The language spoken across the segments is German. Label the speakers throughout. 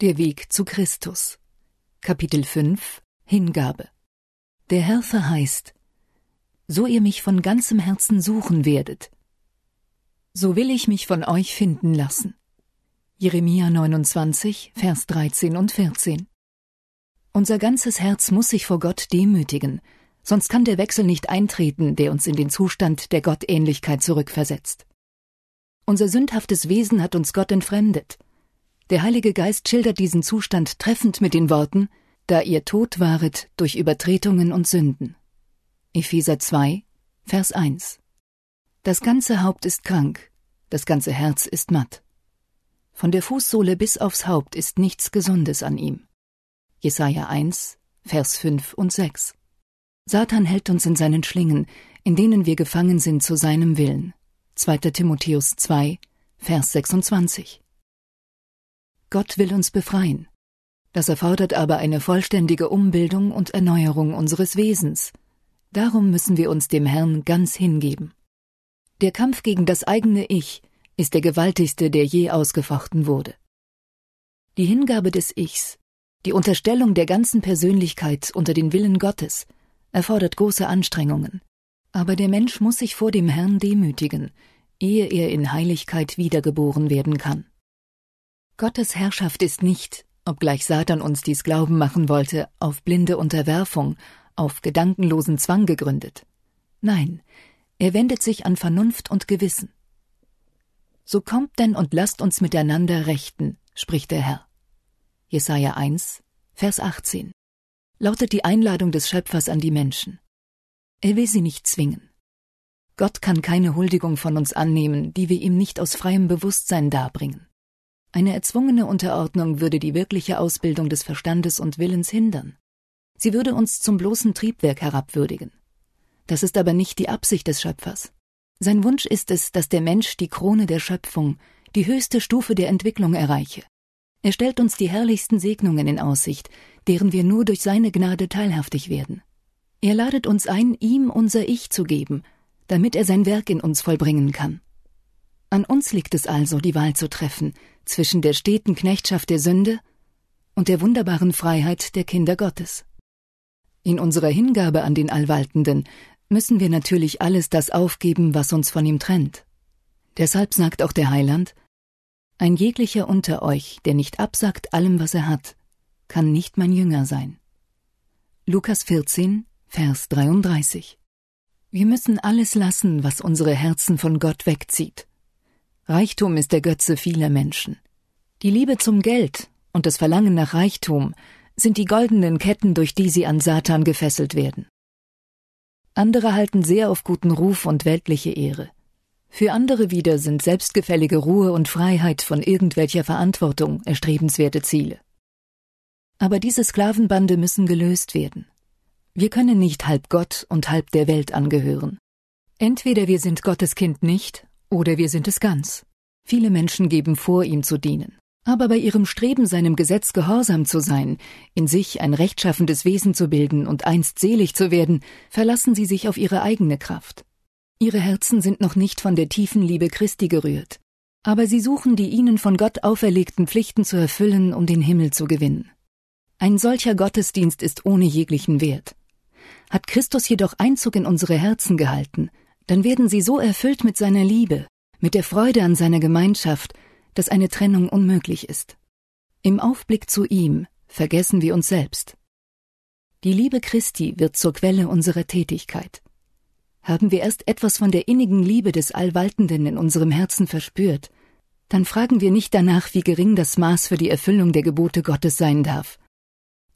Speaker 1: Der Weg zu Christus. Kapitel 5 Hingabe. Der Herr verheißt, so ihr mich von ganzem Herzen suchen werdet, so will ich mich von euch finden lassen. Jeremia 29, Vers 13 und 14. Unser ganzes Herz muss sich vor Gott demütigen, sonst kann der Wechsel nicht eintreten, der uns in den Zustand der Gottähnlichkeit zurückversetzt. Unser sündhaftes Wesen hat uns Gott entfremdet. Der Heilige Geist schildert diesen Zustand treffend mit den Worten, da ihr tot waret durch Übertretungen und Sünden. Epheser 2, Vers 1. Das ganze Haupt ist krank, das ganze Herz ist matt. Von der Fußsohle bis aufs Haupt ist nichts Gesundes an ihm. Jesaja 1, Vers 5 und 6. Satan hält uns in seinen Schlingen, in denen wir gefangen sind zu seinem Willen. 2. Timotheus 2, Vers 26. Gott will uns befreien. Das erfordert aber eine vollständige Umbildung und Erneuerung unseres Wesens. Darum müssen wir uns dem Herrn ganz hingeben. Der Kampf gegen das eigene Ich ist der gewaltigste, der je ausgefochten wurde. Die Hingabe des Ichs, die Unterstellung der ganzen Persönlichkeit unter den Willen Gottes, erfordert große Anstrengungen. Aber der Mensch muss sich vor dem Herrn demütigen, ehe er in Heiligkeit wiedergeboren werden kann. Gottes Herrschaft ist nicht, obgleich Satan uns dies glauben machen wollte, auf blinde Unterwerfung, auf gedankenlosen Zwang gegründet. Nein, er wendet sich an Vernunft und Gewissen. So kommt denn und lasst uns miteinander rechten, spricht der Herr. Jesaja 1, Vers 18. Lautet die Einladung des Schöpfers an die Menschen. Er will sie nicht zwingen. Gott kann keine Huldigung von uns annehmen, die wir ihm nicht aus freiem Bewusstsein darbringen. Eine erzwungene Unterordnung würde die wirkliche Ausbildung des Verstandes und Willens hindern. Sie würde uns zum bloßen Triebwerk herabwürdigen. Das ist aber nicht die Absicht des Schöpfers. Sein Wunsch ist es, dass der Mensch die Krone der Schöpfung, die höchste Stufe der Entwicklung erreiche. Er stellt uns die herrlichsten Segnungen in Aussicht, deren wir nur durch seine Gnade teilhaftig werden. Er ladet uns ein, ihm unser Ich zu geben, damit er sein Werk in uns vollbringen kann. An uns liegt es also, die Wahl zu treffen zwischen der steten Knechtschaft der Sünde und der wunderbaren Freiheit der Kinder Gottes. In unserer Hingabe an den Allwaltenden müssen wir natürlich alles das aufgeben, was uns von ihm trennt. Deshalb sagt auch der Heiland, ein jeglicher unter euch, der nicht absagt allem, was er hat, kann nicht mein Jünger sein. Lukas 14, Vers 33. Wir müssen alles lassen, was unsere Herzen von Gott wegzieht. Reichtum ist der Götze vieler Menschen. Die Liebe zum Geld und das Verlangen nach Reichtum sind die goldenen Ketten, durch die sie an Satan gefesselt werden. Andere halten sehr auf guten Ruf und weltliche Ehre. Für andere wieder sind selbstgefällige Ruhe und Freiheit von irgendwelcher Verantwortung erstrebenswerte Ziele. Aber diese Sklavenbande müssen gelöst werden. Wir können nicht halb Gott und halb der Welt angehören. Entweder wir sind Gottes Kind nicht, oder wir sind es ganz. Viele Menschen geben vor, ihm zu dienen. Aber bei ihrem Streben, seinem Gesetz gehorsam zu sein, in sich ein rechtschaffendes Wesen zu bilden und einst selig zu werden, verlassen sie sich auf ihre eigene Kraft. Ihre Herzen sind noch nicht von der tiefen Liebe Christi gerührt, aber sie suchen die ihnen von Gott auferlegten Pflichten zu erfüllen, um den Himmel zu gewinnen. Ein solcher Gottesdienst ist ohne jeglichen Wert. Hat Christus jedoch Einzug in unsere Herzen gehalten, dann werden sie so erfüllt mit seiner Liebe, mit der Freude an seiner Gemeinschaft, dass eine Trennung unmöglich ist. Im Aufblick zu ihm vergessen wir uns selbst. Die Liebe Christi wird zur Quelle unserer Tätigkeit. Haben wir erst etwas von der innigen Liebe des Allwaltenden in unserem Herzen verspürt, dann fragen wir nicht danach, wie gering das Maß für die Erfüllung der Gebote Gottes sein darf.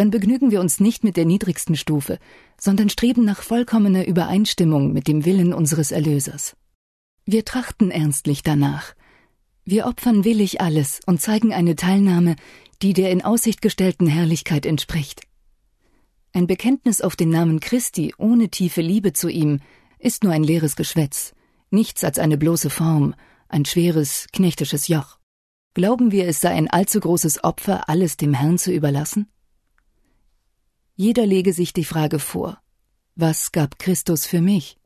Speaker 1: Dann begnügen wir uns nicht mit der niedrigsten Stufe, sondern streben nach vollkommener Übereinstimmung mit dem Willen unseres Erlösers. Wir trachten ernstlich danach, wir opfern willig alles und zeigen eine Teilnahme, die der in Aussicht gestellten Herrlichkeit entspricht. Ein Bekenntnis auf den Namen Christi ohne tiefe Liebe zu ihm ist nur ein leeres Geschwätz, nichts als eine bloße Form, ein schweres, knechtisches Joch. Glauben wir, es sei ein allzu großes Opfer, alles dem Herrn zu überlassen? Jeder lege sich die Frage vor, was gab Christus für mich?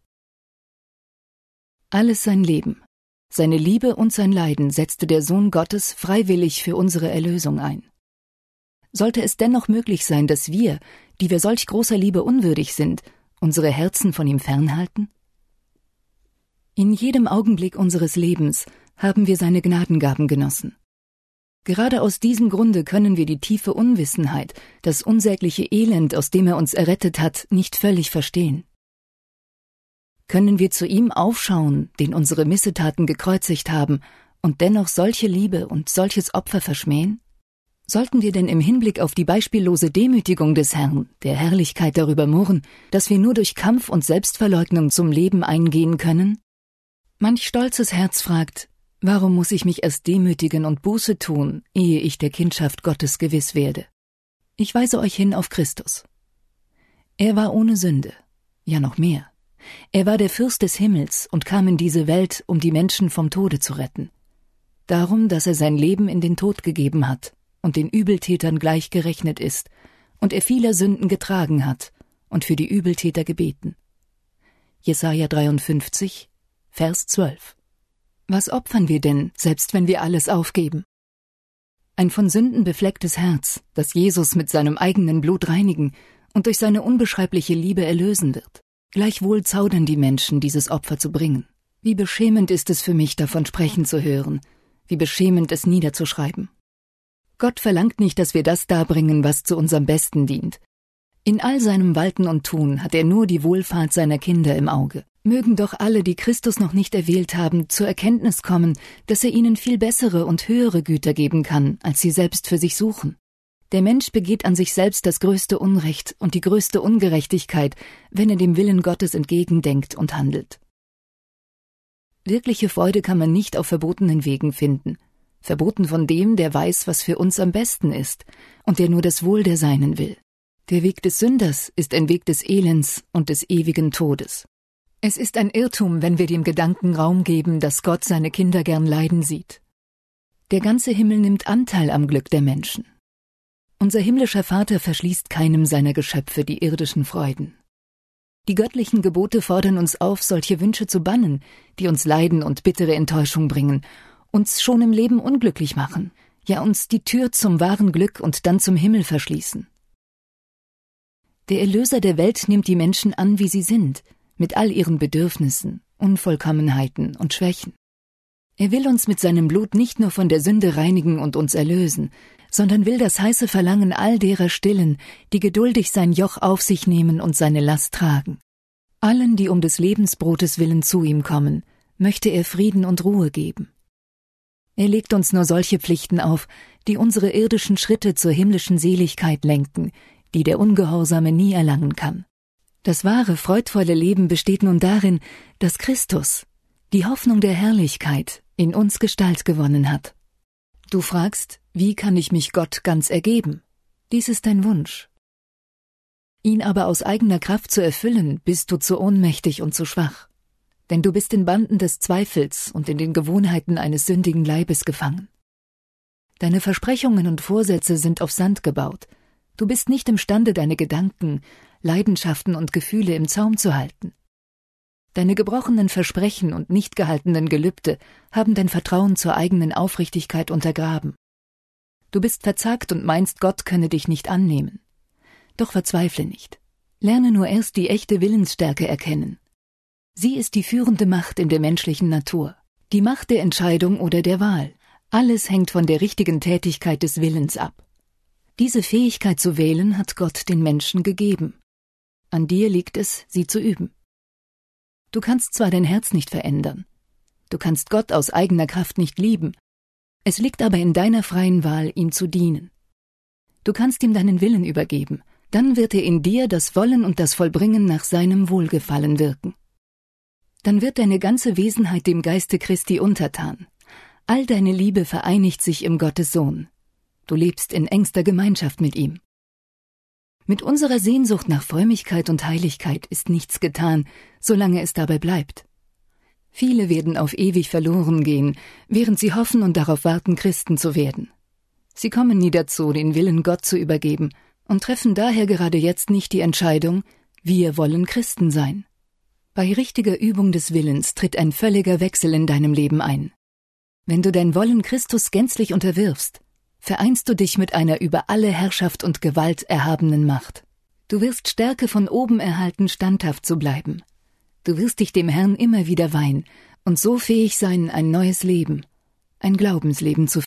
Speaker 1: Alles sein Leben, seine Liebe und sein Leiden setzte der Sohn Gottes freiwillig für unsere Erlösung ein. Sollte es dennoch möglich sein, dass wir, die wir solch großer Liebe unwürdig sind, unsere Herzen von ihm fernhalten? In jedem Augenblick unseres Lebens haben wir seine Gnadengaben genossen. Gerade aus diesem Grunde können wir die tiefe Unwissenheit, das unsägliche Elend, aus dem er uns errettet hat, nicht völlig verstehen. Können wir zu ihm aufschauen, den unsere Missetaten gekreuzigt haben, und dennoch solche Liebe und solches Opfer verschmähen? Sollten wir denn im Hinblick auf die beispiellose Demütigung des Herrn, der Herrlichkeit darüber murren, dass wir nur durch Kampf und Selbstverleugnung zum Leben eingehen können? Manch stolzes Herz fragt, Warum muss ich mich erst demütigen und Buße tun, ehe ich der Kindschaft Gottes gewiss werde? Ich weise euch hin auf Christus. Er war ohne Sünde, ja noch mehr. Er war der Fürst des Himmels und kam in diese Welt, um die Menschen vom Tode zu retten. Darum, dass er sein Leben in den Tod gegeben hat und den Übeltätern gleichgerechnet ist und er vieler Sünden getragen hat und für die Übeltäter gebeten. Jesaja 53, Vers 12. Was opfern wir denn, selbst wenn wir alles aufgeben? Ein von Sünden beflecktes Herz, das Jesus mit seinem eigenen Blut reinigen und durch seine unbeschreibliche Liebe erlösen wird. Gleichwohl zaudern die Menschen, dieses Opfer zu bringen. Wie beschämend ist es für mich, davon sprechen zu hören, wie beschämend es niederzuschreiben. Gott verlangt nicht, dass wir das darbringen, was zu unserem Besten dient. In all seinem Walten und Tun hat er nur die Wohlfahrt seiner Kinder im Auge. Mögen doch alle, die Christus noch nicht erwählt haben, zur Erkenntnis kommen, dass er ihnen viel bessere und höhere Güter geben kann, als sie selbst für sich suchen. Der Mensch begeht an sich selbst das größte Unrecht und die größte Ungerechtigkeit, wenn er dem Willen Gottes entgegendenkt und handelt. Wirkliche Freude kann man nicht auf verbotenen Wegen finden, verboten von dem, der weiß, was für uns am besten ist und der nur das Wohl der Seinen will. Der Weg des Sünders ist ein Weg des Elends und des ewigen Todes. Es ist ein Irrtum, wenn wir dem Gedanken Raum geben, dass Gott seine Kinder gern leiden sieht. Der ganze Himmel nimmt Anteil am Glück der Menschen. Unser himmlischer Vater verschließt keinem seiner Geschöpfe die irdischen Freuden. Die göttlichen Gebote fordern uns auf, solche Wünsche zu bannen, die uns Leiden und bittere Enttäuschung bringen, uns schon im Leben unglücklich machen, ja uns die Tür zum wahren Glück und dann zum Himmel verschließen. Der Erlöser der Welt nimmt die Menschen an, wie sie sind, mit all ihren Bedürfnissen, Unvollkommenheiten und Schwächen. Er will uns mit seinem Blut nicht nur von der Sünde reinigen und uns erlösen, sondern will das heiße Verlangen all derer stillen, die geduldig sein Joch auf sich nehmen und seine Last tragen. Allen, die um des Lebensbrotes willen zu ihm kommen, möchte er Frieden und Ruhe geben. Er legt uns nur solche Pflichten auf, die unsere irdischen Schritte zur himmlischen Seligkeit lenken, die der Ungehorsame nie erlangen kann. Das wahre, freudvolle Leben besteht nun darin, dass Christus, die Hoffnung der Herrlichkeit, in uns Gestalt gewonnen hat. Du fragst, wie kann ich mich Gott ganz ergeben? Dies ist dein Wunsch. Ihn aber aus eigener Kraft zu erfüllen, bist du zu ohnmächtig und zu schwach. Denn du bist in Banden des Zweifels und in den Gewohnheiten eines sündigen Leibes gefangen. Deine Versprechungen und Vorsätze sind auf Sand gebaut. Du bist nicht imstande, deine Gedanken, Leidenschaften und Gefühle im Zaum zu halten. Deine gebrochenen Versprechen und nicht gehaltenen Gelübde haben dein Vertrauen zur eigenen Aufrichtigkeit untergraben. Du bist verzagt und meinst, Gott könne dich nicht annehmen. Doch verzweifle nicht. Lerne nur erst die echte Willensstärke erkennen. Sie ist die führende Macht in der menschlichen Natur, die Macht der Entscheidung oder der Wahl. Alles hängt von der richtigen Tätigkeit des Willens ab. Diese Fähigkeit zu wählen hat Gott den Menschen gegeben. An dir liegt es, sie zu üben. Du kannst zwar dein Herz nicht verändern, du kannst Gott aus eigener Kraft nicht lieben, es liegt aber in deiner freien Wahl, ihm zu dienen. Du kannst ihm deinen Willen übergeben, dann wird er in dir das Wollen und das Vollbringen nach seinem Wohlgefallen wirken. Dann wird deine ganze Wesenheit dem Geiste Christi untertan. All deine Liebe vereinigt sich im Gottes Sohn. Du lebst in engster Gemeinschaft mit ihm. Mit unserer Sehnsucht nach Frömmigkeit und Heiligkeit ist nichts getan, solange es dabei bleibt. Viele werden auf ewig verloren gehen, während sie hoffen und darauf warten, Christen zu werden. Sie kommen nie dazu, den Willen Gott zu übergeben und treffen daher gerade jetzt nicht die Entscheidung, wir wollen Christen sein. Bei richtiger Übung des Willens tritt ein völliger Wechsel in deinem Leben ein. Wenn du dein Wollen Christus gänzlich unterwirfst, vereinst du dich mit einer über alle Herrschaft und Gewalt erhabenen Macht. Du wirst Stärke von oben erhalten, standhaft zu bleiben. Du wirst dich dem Herrn immer wieder weihen und so fähig sein, ein neues Leben, ein Glaubensleben zu